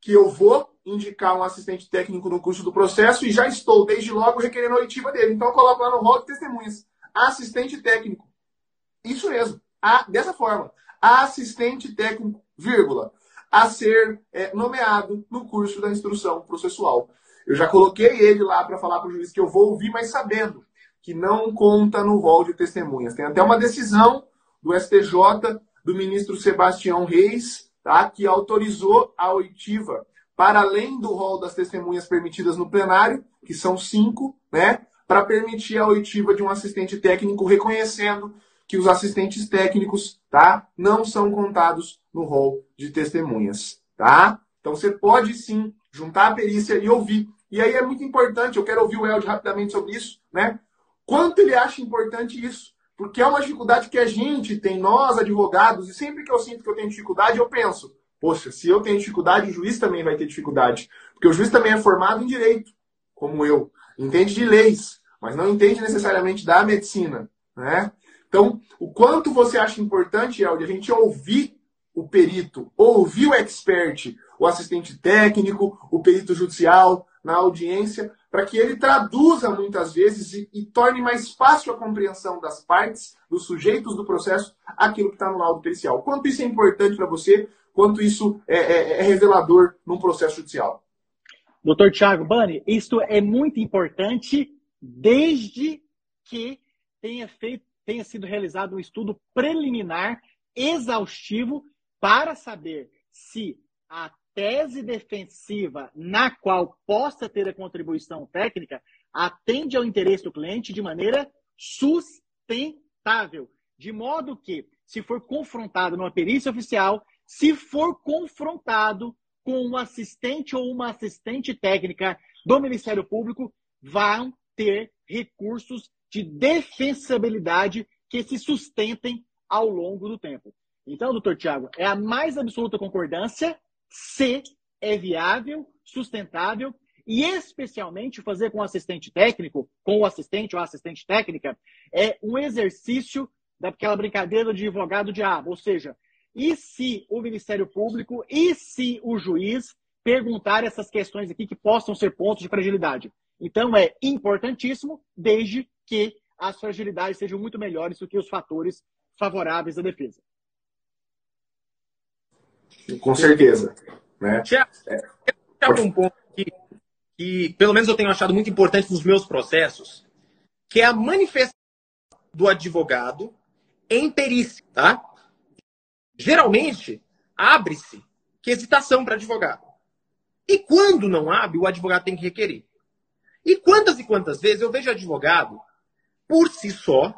que eu vou indicar um assistente técnico no curso do processo e já estou, desde logo, requerendo a oitiva dele. Então eu coloco lá no rol de testemunhas. Assistente técnico. Isso mesmo. A, dessa forma. Assistente técnico, vírgula. A ser é, nomeado no curso da instrução processual. Eu já coloquei ele lá para falar para o juiz que eu vou ouvir, mas sabendo que não conta no rol de testemunhas. Tem até uma decisão do STJ do ministro Sebastião Reis, tá, que autorizou a oitiva para além do rol das testemunhas permitidas no plenário, que são cinco, né, para permitir a oitiva de um assistente técnico, reconhecendo que os assistentes técnicos, tá, não são contados no rol de testemunhas, tá? Então você pode sim juntar a perícia e ouvir. E aí é muito importante, eu quero ouvir o Elde rapidamente sobre isso, né? Quanto ele acha importante isso? Porque é uma dificuldade que a gente tem, nós advogados, e sempre que eu sinto que eu tenho dificuldade, eu penso, poxa, se eu tenho dificuldade, o juiz também vai ter dificuldade. Porque o juiz também é formado em direito, como eu. Entende de leis, mas não entende necessariamente da medicina. Né? Então, o quanto você acha importante, Eldi, a gente ouvir o perito, ouvir o expert, o assistente técnico, o perito judicial na audiência, para que ele traduza muitas vezes e, e, torne mais fácil a compreensão das partes, dos sujeitos do processo, aquilo que está no laudo pericial. Quanto isso é importante para você, quanto isso é, é, é, revelador num processo judicial. Doutor Tiago Bani, isto é muito importante desde que tenha, feito, tenha sido realizado um estudo preliminar exaustivo para saber se a tese defensiva na qual possa ter a contribuição técnica atende ao interesse do cliente de maneira sustentável. De modo que, se for confrontado numa perícia oficial, se for confrontado com um assistente ou uma assistente técnica do Ministério Público, vão ter recursos de defensibilidade que se sustentem ao longo do tempo. Então, doutor Tiago, é a mais absoluta concordância se é viável, sustentável e especialmente fazer com o assistente técnico, com o assistente ou assistente técnica, é um exercício daquela brincadeira de advogado diabo, ou seja, e se o Ministério Público e se o juiz perguntar essas questões aqui que possam ser pontos de fragilidade. Então é importantíssimo, desde que as fragilidades sejam muito melhores do que os fatores favoráveis à defesa. Com certeza. Né? Tiago, é. um ponto que, que, pelo menos, eu tenho achado muito importante nos meus processos, que é a manifestação do advogado em perícia, tá? Geralmente, abre-se quesitação para advogado. E quando não abre, o advogado tem que requerer. E quantas e quantas vezes eu vejo advogado, por si só,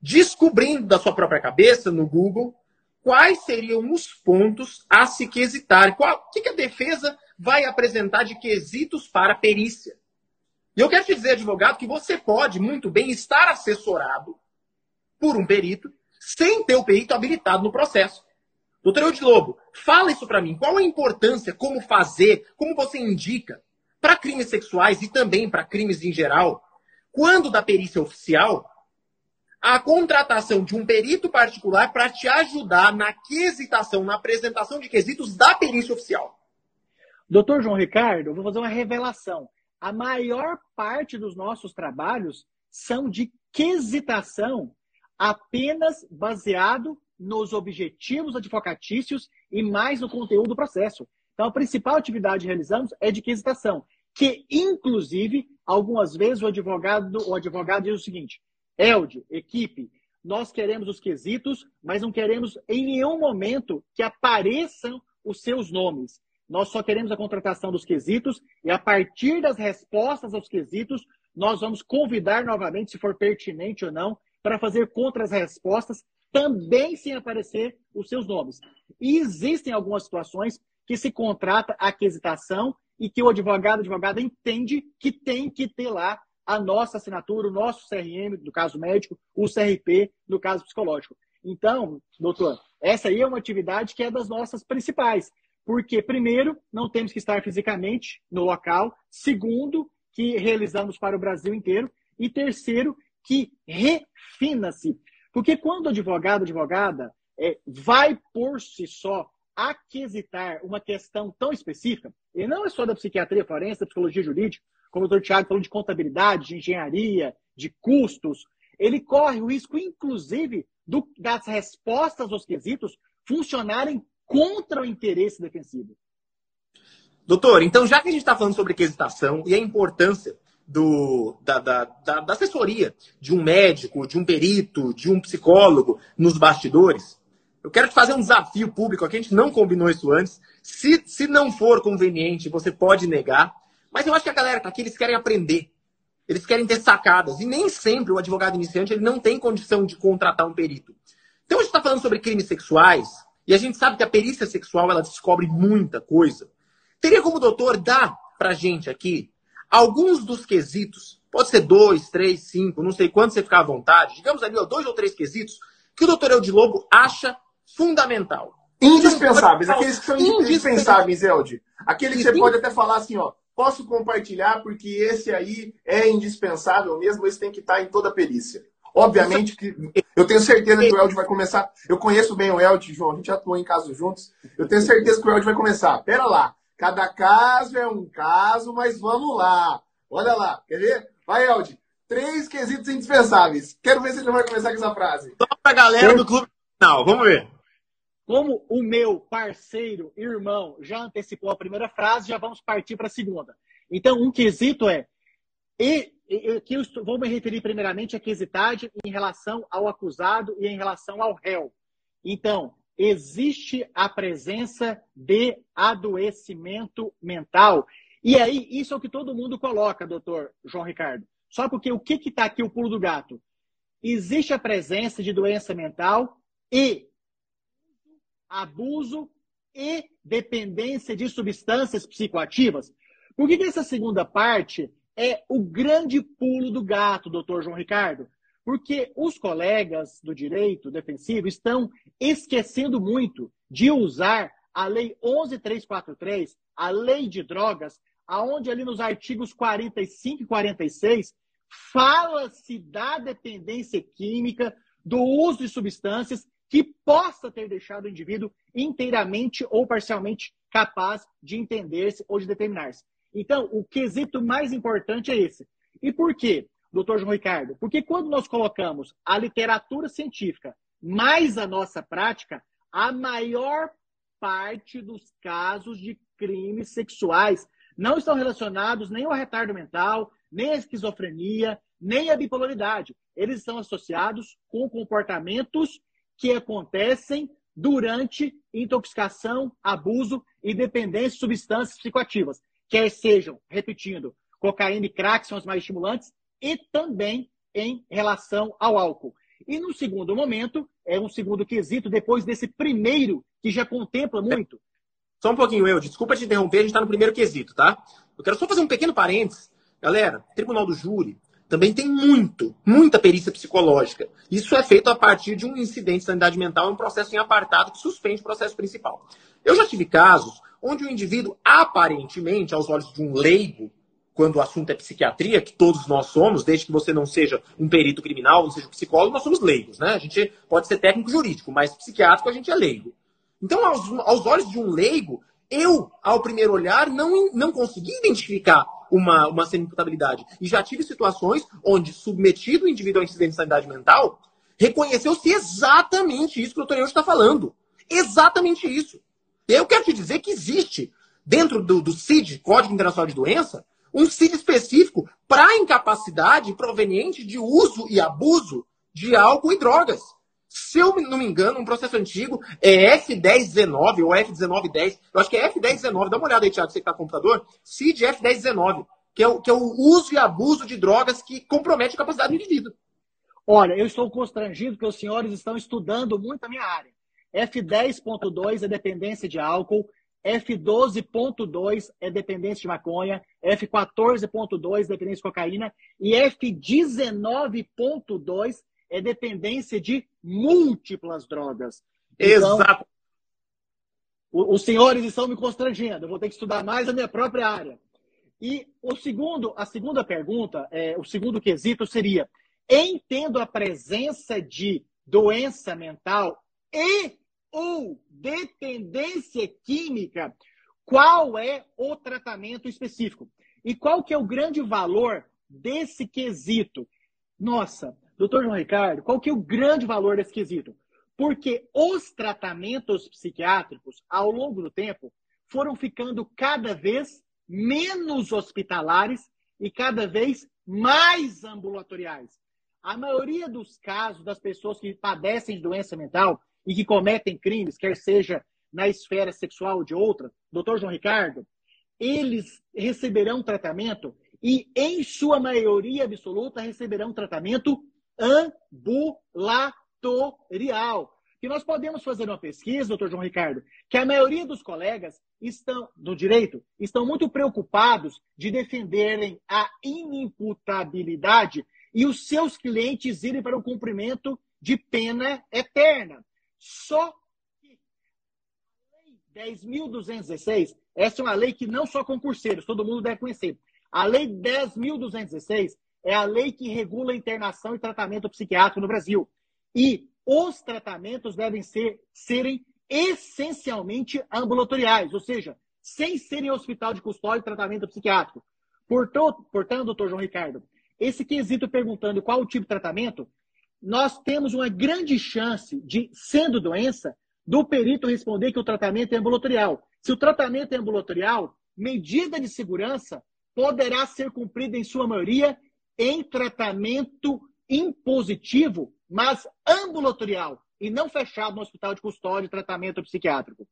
descobrindo da sua própria cabeça no Google quais seriam os pontos a se quesitar. o que, que a defesa vai apresentar de quesitos para perícia? E eu quero te dizer, advogado, que você pode muito bem estar assessorado por um perito sem ter o perito habilitado no processo. Doutor Eudes Lobo, fala isso para mim. Qual a importância, como fazer, como você indica para crimes sexuais e também para crimes em geral, quando da perícia oficial a contratação de um perito particular para te ajudar na quesitação, na apresentação de quesitos da perícia oficial. Doutor João Ricardo, eu vou fazer uma revelação. A maior parte dos nossos trabalhos são de quesitação apenas baseado nos objetivos advocatícios e mais no conteúdo do processo. Então, a principal atividade que realizamos é de quesitação, que, inclusive, algumas vezes o advogado, o advogado diz o seguinte: Elde, equipe, nós queremos os quesitos, mas não queremos em nenhum momento que apareçam os seus nomes. Nós só queremos a contratação dos quesitos e a partir das respostas aos quesitos, nós vamos convidar novamente, se for pertinente ou não, para fazer contra as respostas também sem aparecer os seus nomes. E existem algumas situações que se contrata a aquisitação e que o advogado, advogada entende que tem que ter lá a nossa assinatura, o nosso CRM, no caso médico, o CRP, no caso psicológico. Então, doutor, essa aí é uma atividade que é das nossas principais. Porque, primeiro, não temos que estar fisicamente no local. Segundo, que realizamos para o Brasil inteiro. E terceiro, que refina-se. Porque quando o advogado, advogada, é, vai por si só aquisitar uma questão tão específica, e não é só da psiquiatria forense, da psicologia jurídica, como o doutor Tiago falou de contabilidade, de engenharia, de custos, ele corre o risco, inclusive, do, das respostas aos quesitos funcionarem contra o interesse defensivo. Doutor, então já que a gente está falando sobre quesitação e a importância do, da, da, da, da, assessoria de um médico, de um perito, de um psicólogo nos bastidores, eu quero te fazer um desafio público aqui, a gente não combinou isso antes. Se, se não for conveniente, você pode negar, mas eu acho que a galera tá aqui, eles querem aprender. Eles querem ter sacadas. E nem sempre o advogado iniciante ele não tem condição de contratar um perito. Então a gente está falando sobre crimes sexuais, e a gente sabe que a perícia sexual ela descobre muita coisa. Teria como doutor dar pra gente aqui alguns dos quesitos, pode ser dois, três, cinco, não sei quanto você ficar à vontade, digamos ali, ó, dois ou três quesitos, que o doutor Eldi Lobo acha fundamental. Indispensáveis, aqueles que são indispensáveis, Eldi. Aquele que você pode até falar assim, ó, posso compartilhar porque esse aí é indispensável mesmo, esse tem que estar em toda a perícia. Obviamente que eu tenho certeza que o Elde vai começar. Eu conheço bem o Elde, João, a gente atuou em casos juntos. Eu tenho certeza que o Elde vai começar. Pera lá, cada caso é um caso, mas vamos lá. Olha lá, quer ver? Vai, Elde. Três quesitos indispensáveis. Quero ver se ele vai começar com essa frase. Só pra galera do clube. Não, vamos ver. Como o meu parceiro, irmão, já antecipou a primeira frase, já vamos partir para a segunda. Então, um quesito é e que eu vou me referir primeiramente à quesitade em relação ao acusado e em relação ao réu. Então, existe a presença de adoecimento mental. E aí, isso é o que todo mundo coloca, doutor João Ricardo. Só porque o que está aqui o pulo do gato? Existe a presença de doença mental e abuso e dependência de substâncias psicoativas. Por que, que essa segunda parte é o grande pulo do gato, doutor João Ricardo, porque os colegas do direito defensivo estão esquecendo muito de usar a Lei 11343, a Lei de Drogas, aonde ali nos artigos 45 e 46 fala-se da dependência química, do uso de substâncias que possa ter deixado o indivíduo inteiramente ou parcialmente capaz de entender-se ou de determinar-se. Então, o quesito mais importante é esse. E por quê, doutor João Ricardo? Porque quando nós colocamos a literatura científica mais a nossa prática, a maior parte dos casos de crimes sexuais não estão relacionados nem ao retardo mental, nem à esquizofrenia, nem à bipolaridade. Eles estão associados com comportamentos que acontecem durante intoxicação, abuso e dependência de substâncias psicoativas quer sejam, repetindo, cocaína e crack são os mais estimulantes, e também em relação ao álcool. E no segundo momento, é um segundo quesito, depois desse primeiro, que já contempla muito. Só um pouquinho, eu, desculpa te interromper, a gente está no primeiro quesito, tá? Eu quero só fazer um pequeno parênteses. Galera, Tribunal do Júri também tem muito, muita perícia psicológica. Isso é feito a partir de um incidente de sanidade mental, um processo em apartado que suspende o processo principal. Eu já tive casos onde o indivíduo, aparentemente, aos olhos de um leigo, quando o assunto é psiquiatria, que todos nós somos, desde que você não seja um perito criminal, não seja um psicólogo, nós somos leigos, né? A gente pode ser técnico jurídico, mas psiquiátrico a gente é leigo. Então, aos, aos olhos de um leigo, eu, ao primeiro olhar, não, não consegui identificar uma, uma semi-imputabilidade. E já tive situações onde, submetido o indivíduo a incidente de sanidade mental, reconheceu-se exatamente isso que o doutor está falando. Exatamente isso. Eu quero te dizer que existe, dentro do, do CID, Código Internacional de Doença, um CID específico para incapacidade proveniente de uso e abuso de álcool e drogas. Se eu não me engano, um processo antigo é F1019 ou F1910. Eu acho que é F1019. Dá uma olhada aí, Thiago, você que está no computador. CID F1019, que é, o, que é o uso e abuso de drogas que compromete a capacidade do indivíduo. Olha, eu estou constrangido porque os senhores estão estudando muito a minha área. F10.2 é dependência de álcool, F12.2 é dependência de maconha, F14.2 é dependência de cocaína e F19.2 é dependência de múltiplas drogas. Então, Exato. Os senhores estão me constrangendo, eu vou ter que estudar mais a minha própria área. E o segundo, a segunda pergunta, é, o segundo quesito seria: entendo a presença de doença mental e ou dependência química, qual é o tratamento específico? E qual que é o grande valor desse quesito? Nossa, doutor João Ricardo, qual que é o grande valor desse quesito? Porque os tratamentos psiquiátricos, ao longo do tempo, foram ficando cada vez menos hospitalares e cada vez mais ambulatoriais. A maioria dos casos das pessoas que padecem de doença mental e que cometem crimes, quer seja na esfera sexual ou de outra, doutor João Ricardo, eles receberão tratamento e, em sua maioria absoluta, receberão tratamento ambulatorial. Que nós podemos fazer uma pesquisa, doutor João Ricardo, que a maioria dos colegas estão do direito estão muito preocupados de defenderem a inimputabilidade e os seus clientes irem para o cumprimento de pena eterna. Só que a Lei 10.216, essa é uma lei que não só concurseiros, todo mundo deve conhecer. A Lei 10.216 é a lei que regula a internação e tratamento psiquiátrico no Brasil. E os tratamentos devem ser, serem essencialmente ambulatoriais, ou seja, sem serem hospital de custódia e tratamento psiquiátrico. Portanto, portanto, doutor João Ricardo, esse quesito perguntando qual o tipo de tratamento, nós temos uma grande chance de, sendo doença, do perito responder que o tratamento é ambulatorial. Se o tratamento é ambulatorial, medida de segurança poderá ser cumprida em sua maioria em tratamento impositivo, mas ambulatorial, e não fechado no hospital de custódia e tratamento psiquiátrico.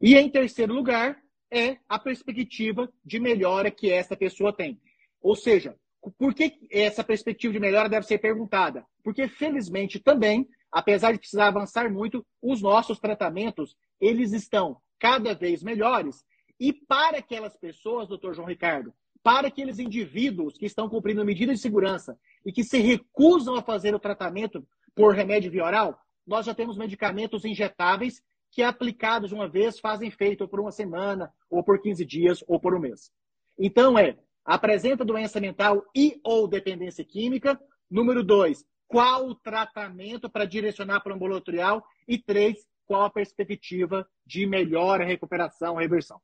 E em terceiro lugar, é a perspectiva de melhora que essa pessoa tem. Ou seja, por que essa perspectiva de melhora deve ser perguntada? Porque, felizmente, também, apesar de precisar avançar muito, os nossos tratamentos, eles estão cada vez melhores. E para aquelas pessoas, doutor João Ricardo, para aqueles indivíduos que estão cumprindo medidas de segurança e que se recusam a fazer o tratamento por remédio via oral, nós já temos medicamentos injetáveis que, aplicados uma vez, fazem efeito por uma semana, ou por 15 dias, ou por um mês. Então, é, apresenta doença mental e ou dependência química. Número dois, qual o tratamento para direcionar para o ambulatorial? E três, qual a perspectiva de melhora, recuperação, reversão?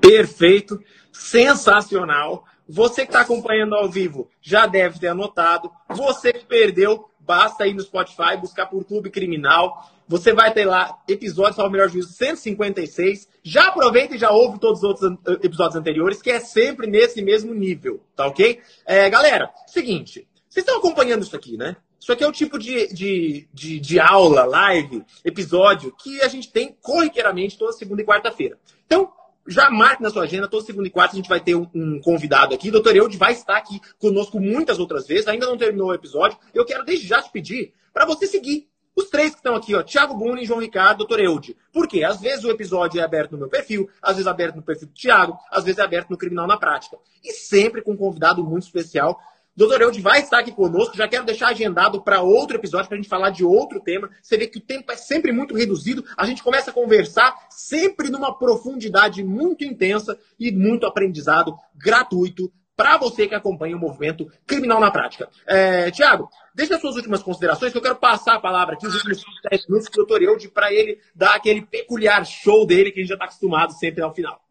Perfeito, sensacional. Você que está acompanhando ao vivo já deve ter anotado. Você que perdeu, basta ir no Spotify, buscar por Clube Criminal. Você vai ter lá episódios ao melhor juízo 156. Já aproveita e já ouve todos os outros episódios anteriores, que é sempre nesse mesmo nível, tá ok? É, galera, seguinte, vocês estão acompanhando isso aqui, né? Isso aqui é o tipo de, de, de, de aula, live, episódio que a gente tem corriqueiramente toda segunda e quarta-feira. Então, já marque na sua agenda, toda segunda e quarta a gente vai ter um, um convidado aqui. Doutor Eude vai estar aqui conosco muitas outras vezes, ainda não terminou o episódio. Eu quero desde já te pedir para você seguir os três que estão aqui, ó, Thiago Buni, João Ricardo, Doutor Eude. Por quê? Às vezes o episódio é aberto no meu perfil, às vezes é aberto no perfil do Thiago, às vezes é aberto no Criminal na Prática. E sempre com um convidado muito especial Doutor Eude vai estar aqui conosco. Já quero deixar agendado para outro episódio, para a gente falar de outro tema. Você vê que o tempo é sempre muito reduzido. A gente começa a conversar sempre numa profundidade muito intensa e muito aprendizado gratuito para você que acompanha o movimento criminal na prática. É, Tiago, deixa as suas últimas considerações, que eu quero passar a palavra aqui, os últimos 10 minutos, para o doutor Eude, para ele dar aquele peculiar show dele que a gente já está acostumado sempre ao final.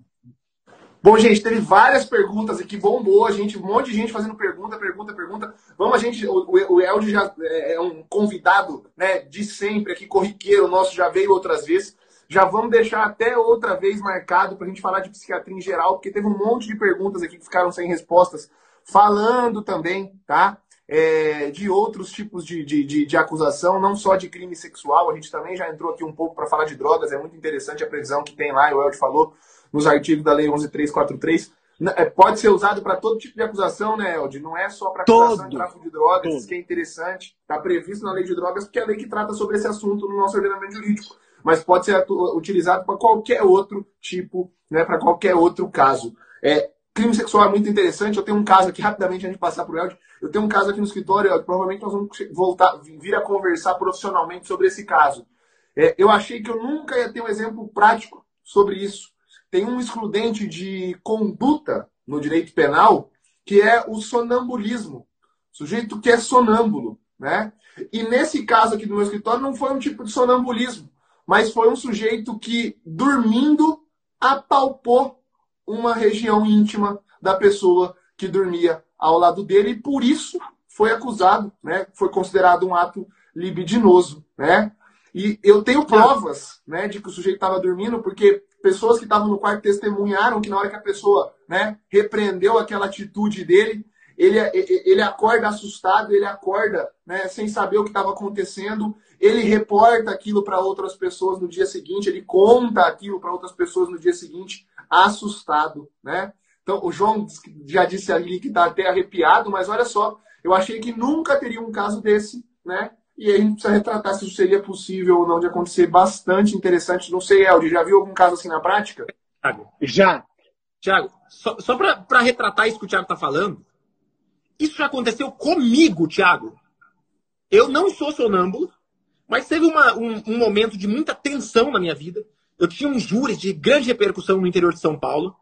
Bom, gente, teve várias perguntas aqui, bombou a gente, um monte de gente fazendo pergunta, pergunta, pergunta. Vamos, a gente, o, o Elde já é, é um convidado, né, de sempre aqui, corriqueiro nosso, já veio outras vezes. Já vamos deixar até outra vez marcado para a gente falar de psiquiatria em geral, porque teve um monte de perguntas aqui que ficaram sem respostas, falando também, tá? É, de outros tipos de, de, de, de, acusação, não só de crime sexual. A gente também já entrou aqui um pouco para falar de drogas, é muito interessante a previsão que tem lá, o Elde falou nos artigos da Lei 11343. é, pode ser usado para todo tipo de acusação, né, Elde? Não é só para acusação de tráfico de drogas, todo. isso que é interessante. Está previsto na lei de drogas, porque é a lei que trata sobre esse assunto no nosso ordenamento jurídico. Mas pode ser utilizado para qualquer outro tipo, né, para qualquer outro caso. É, crime sexual é muito interessante. Eu tenho um caso aqui, rapidamente, antes de passar para o Elde. Eu tenho um caso aqui no escritório, Elde, provavelmente nós vamos voltar, vir a conversar profissionalmente sobre esse caso. É, eu achei que eu nunca ia ter um exemplo prático sobre isso tem um excludente de conduta no direito penal, que é o sonambulismo. Sujeito que é sonâmbulo, né? E nesse caso aqui do meu escritório não foi um tipo de sonambulismo, mas foi um sujeito que, dormindo, apalpou uma região íntima da pessoa que dormia ao lado dele e por isso foi acusado, né? Foi considerado um ato libidinoso, né? E eu tenho provas, né, de que o sujeito estava dormindo, porque pessoas que estavam no quarto testemunharam que na hora que a pessoa né, repreendeu aquela atitude dele, ele, ele acorda assustado, ele acorda né, sem saber o que estava acontecendo, ele reporta aquilo para outras pessoas no dia seguinte, ele conta aquilo para outras pessoas no dia seguinte, assustado. Né? Então, o João já disse ali que está até arrepiado, mas olha só, eu achei que nunca teria um caso desse, né? E aí a gente precisa retratar se isso seria possível ou não de acontecer. Bastante interessante. Não sei, Eldi, já viu algum caso assim na prática? Já. Tiago, só, só para retratar isso que o Tiago está falando, isso já aconteceu comigo, Tiago. Eu não sou sonâmbulo, mas teve uma, um, um momento de muita tensão na minha vida. Eu tinha um júri de grande repercussão no interior de São Paulo.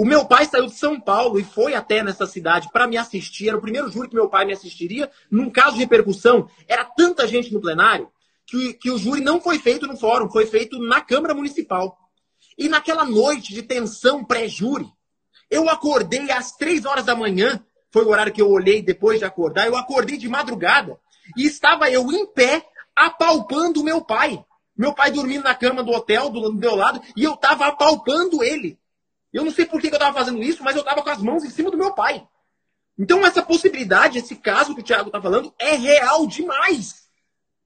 O meu pai saiu de São Paulo e foi até nessa cidade para me assistir. Era o primeiro júri que meu pai me assistiria. Num caso de repercussão, era tanta gente no plenário que, que o júri não foi feito no fórum, foi feito na Câmara Municipal. E naquela noite de tensão pré-júri, eu acordei às três horas da manhã. Foi o horário que eu olhei depois de acordar. Eu acordei de madrugada e estava eu em pé apalpando o meu pai. Meu pai dormindo na cama do hotel do meu lado e eu estava apalpando ele. Eu não sei por que eu estava fazendo isso, mas eu estava com as mãos em cima do meu pai. Então, essa possibilidade, esse caso que o Thiago está falando, é real demais.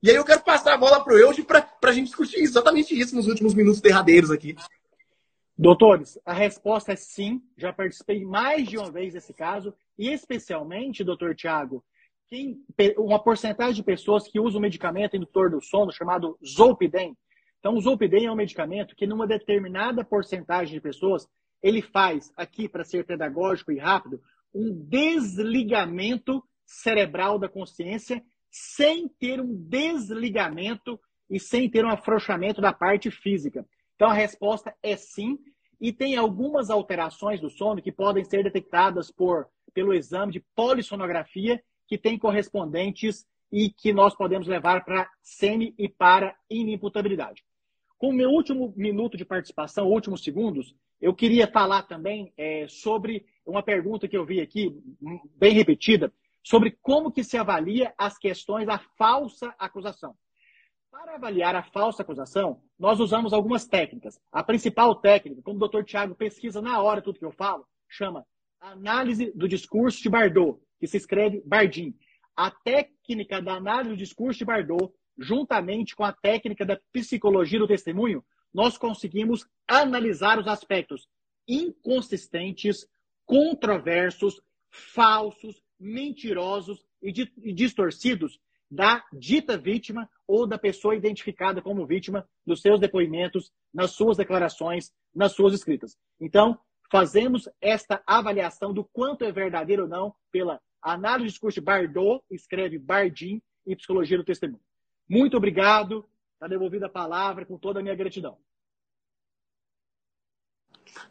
E aí eu quero passar a bola para o Euge para a gente discutir exatamente isso nos últimos minutos derradeiros aqui. Doutores, a resposta é sim. Já participei mais de uma vez desse caso. E especialmente, doutor Tiago, uma porcentagem de pessoas que usam um medicamento indutor do sono chamado Zolpidem. Então, o Zolpidem é um medicamento que, numa determinada porcentagem de pessoas, ele faz aqui, para ser pedagógico e rápido, um desligamento cerebral da consciência sem ter um desligamento e sem ter um afrouxamento da parte física. Então a resposta é sim, e tem algumas alterações do sono que podem ser detectadas por pelo exame de polissonografia que tem correspondentes e que nós podemos levar para semi e para inimputabilidade. Com o meu último minuto de participação, últimos segundos, eu queria falar também é, sobre uma pergunta que eu vi aqui, bem repetida, sobre como que se avalia as questões da falsa acusação. Para avaliar a falsa acusação, nós usamos algumas técnicas. A principal técnica, como o doutor Tiago pesquisa na hora tudo que eu falo, chama análise do discurso de Bardot, que se escreve Bardim. A técnica da análise do discurso de Bardot, juntamente com a técnica da psicologia do testemunho, nós conseguimos analisar os aspectos inconsistentes, controversos, falsos, mentirosos e, distorcidos da dita vítima ou da pessoa identificada como vítima dos seus depoimentos, nas suas declarações, nas suas escritas. Então, fazemos esta avaliação do quanto é verdadeiro ou não pela análise do discurso de Bardot, escreve Bardim, e psicologia do testemunho. Muito obrigado. Está devolvida a palavra com toda a minha gratidão.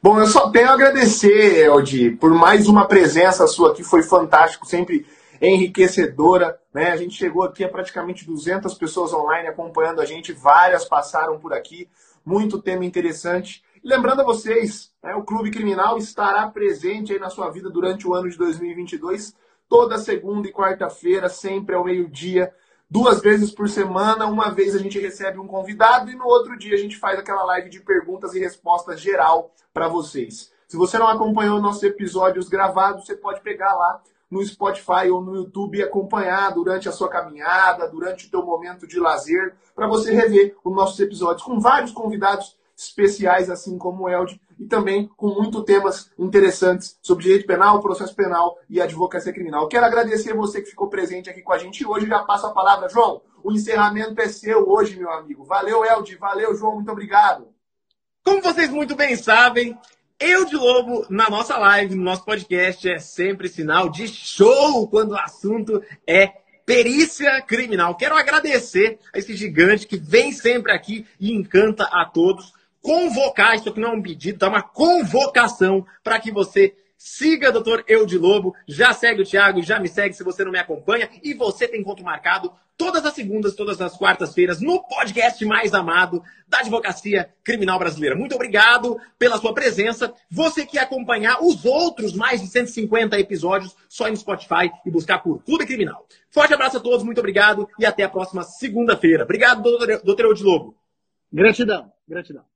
Bom, eu só tenho a agradecer, Eldi, por mais uma presença sua aqui, foi fantástico, sempre enriquecedora. Né? A gente chegou aqui a praticamente 200 pessoas online acompanhando a gente, várias passaram por aqui, muito tema interessante. Lembrando a vocês, né, o Clube Criminal estará presente aí na sua vida durante o ano de 2022, toda segunda e quarta-feira, sempre ao meio-dia, duas vezes por semana. Uma vez a gente recebe um convidado e no outro dia a gente faz aquela live de perguntas e respostas geral para vocês. Se você não acompanhou nossos episódios gravados, você pode pegar lá no Spotify ou no YouTube e acompanhar durante a sua caminhada, durante o teu momento de lazer, para você rever os nossos episódios com vários convidados especiais, assim como o Elde, e também com muitos temas interessantes sobre direito penal, processo penal e advocacia criminal. Quero agradecer você que ficou presente aqui com a gente hoje. Já passo a palavra, João. O encerramento é seu hoje, meu amigo. Valeu, Elde. Valeu, João. Muito obrigado. Como vocês muito bem sabem, eu de Lobo, na nossa live, no nosso podcast, é sempre sinal de show quando o assunto é perícia criminal. Quero agradecer a esse gigante que vem sempre aqui e encanta a todos. Convocar, isso aqui não é um pedido, tá? Uma convocação para que você Siga Doutor Eu de Lobo, já segue o Thiago, já me segue se você não me acompanha. E você tem encontro marcado todas as segundas, todas as quartas-feiras, no podcast mais amado da advocacia criminal brasileira. Muito obrigado pela sua presença. Você que acompanhar os outros mais de 150 episódios, só no Spotify e buscar por Clube Criminal. Forte abraço a todos, muito obrigado e até a próxima segunda-feira. Obrigado, doutor, doutor Eu de Lobo. Gratidão, gratidão.